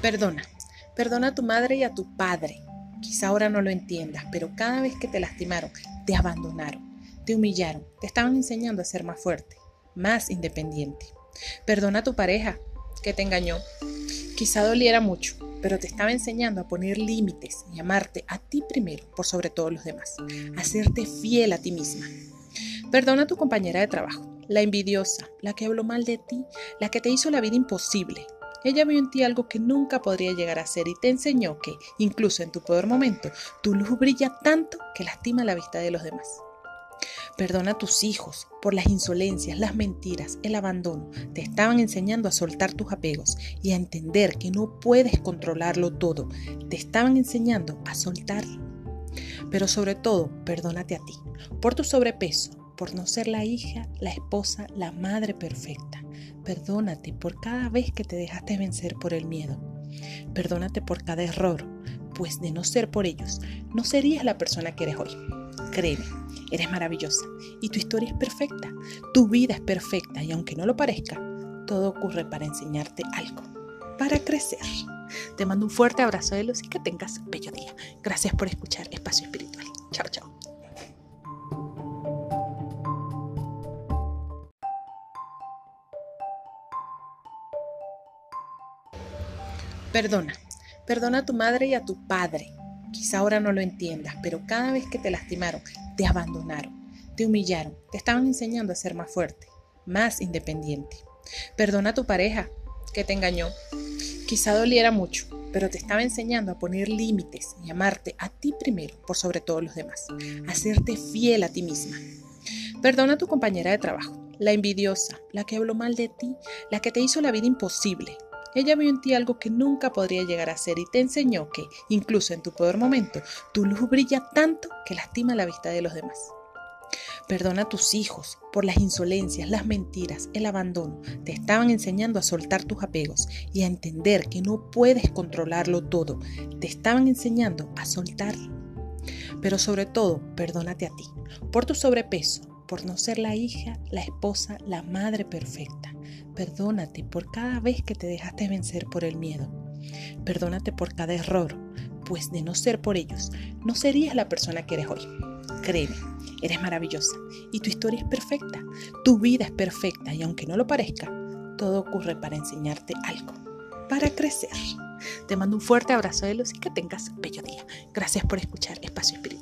Perdona. Perdona a tu madre y a tu padre. Quizá ahora no lo entiendas, pero cada vez que te lastimaron, te abandonaron, te humillaron, te estaban enseñando a ser más fuerte, más independiente. Perdona a tu pareja que te engañó. Quizá doliera mucho, pero te estaba enseñando a poner límites y amarte a ti primero por sobre todos los demás, a serte fiel a ti misma. Perdona a tu compañera de trabajo, la envidiosa, la que habló mal de ti, la que te hizo la vida imposible, ella vio en ti algo que nunca podría llegar a ser y te enseñó que, incluso en tu peor momento, tu luz brilla tanto que lastima la vista de los demás. Perdona a tus hijos por las insolencias, las mentiras, el abandono. Te estaban enseñando a soltar tus apegos y a entender que no puedes controlarlo todo. Te estaban enseñando a soltarlo. Pero sobre todo, perdónate a ti por tu sobrepeso, por no ser la hija, la esposa, la madre perfecta. Perdónate por cada vez que te dejaste vencer por el miedo. Perdónate por cada error, pues de no ser por ellos, no serías la persona que eres hoy. Créeme, eres maravillosa y tu historia es perfecta, tu vida es perfecta y aunque no lo parezca, todo ocurre para enseñarte algo, para crecer. Te mando un fuerte abrazo de luz y que tengas bello día. Gracias por escuchar Espacio Espiritual. Chao, chao. Perdona. Perdona a tu madre y a tu padre. Quizá ahora no lo entiendas, pero cada vez que te lastimaron, te abandonaron, te humillaron, te estaban enseñando a ser más fuerte, más independiente. Perdona a tu pareja que te engañó. Quizá doliera mucho, pero te estaba enseñando a poner límites y amarte a ti primero por sobre todos los demás, a serte fiel a ti misma. Perdona a tu compañera de trabajo, la envidiosa, la que habló mal de ti, la que te hizo la vida imposible, ella vio en ti algo que nunca podría llegar a ser y te enseñó que, incluso en tu peor momento, tu luz brilla tanto que lastima la vista de los demás. Perdona a tus hijos por las insolencias, las mentiras, el abandono. Te estaban enseñando a soltar tus apegos y a entender que no puedes controlarlo todo. Te estaban enseñando a soltarlo. Pero sobre todo, perdónate a ti por tu sobrepeso, por no ser la hija, la esposa, la madre perfecta. Perdónate por cada vez que te dejaste vencer por el miedo. Perdónate por cada error, pues de no ser por ellos, no serías la persona que eres hoy. Créeme, eres maravillosa y tu historia es perfecta, tu vida es perfecta y aunque no lo parezca, todo ocurre para enseñarte algo, para crecer. Te mando un fuerte abrazo de luz y que tengas un bello día. Gracias por escuchar Espacio Espiritual.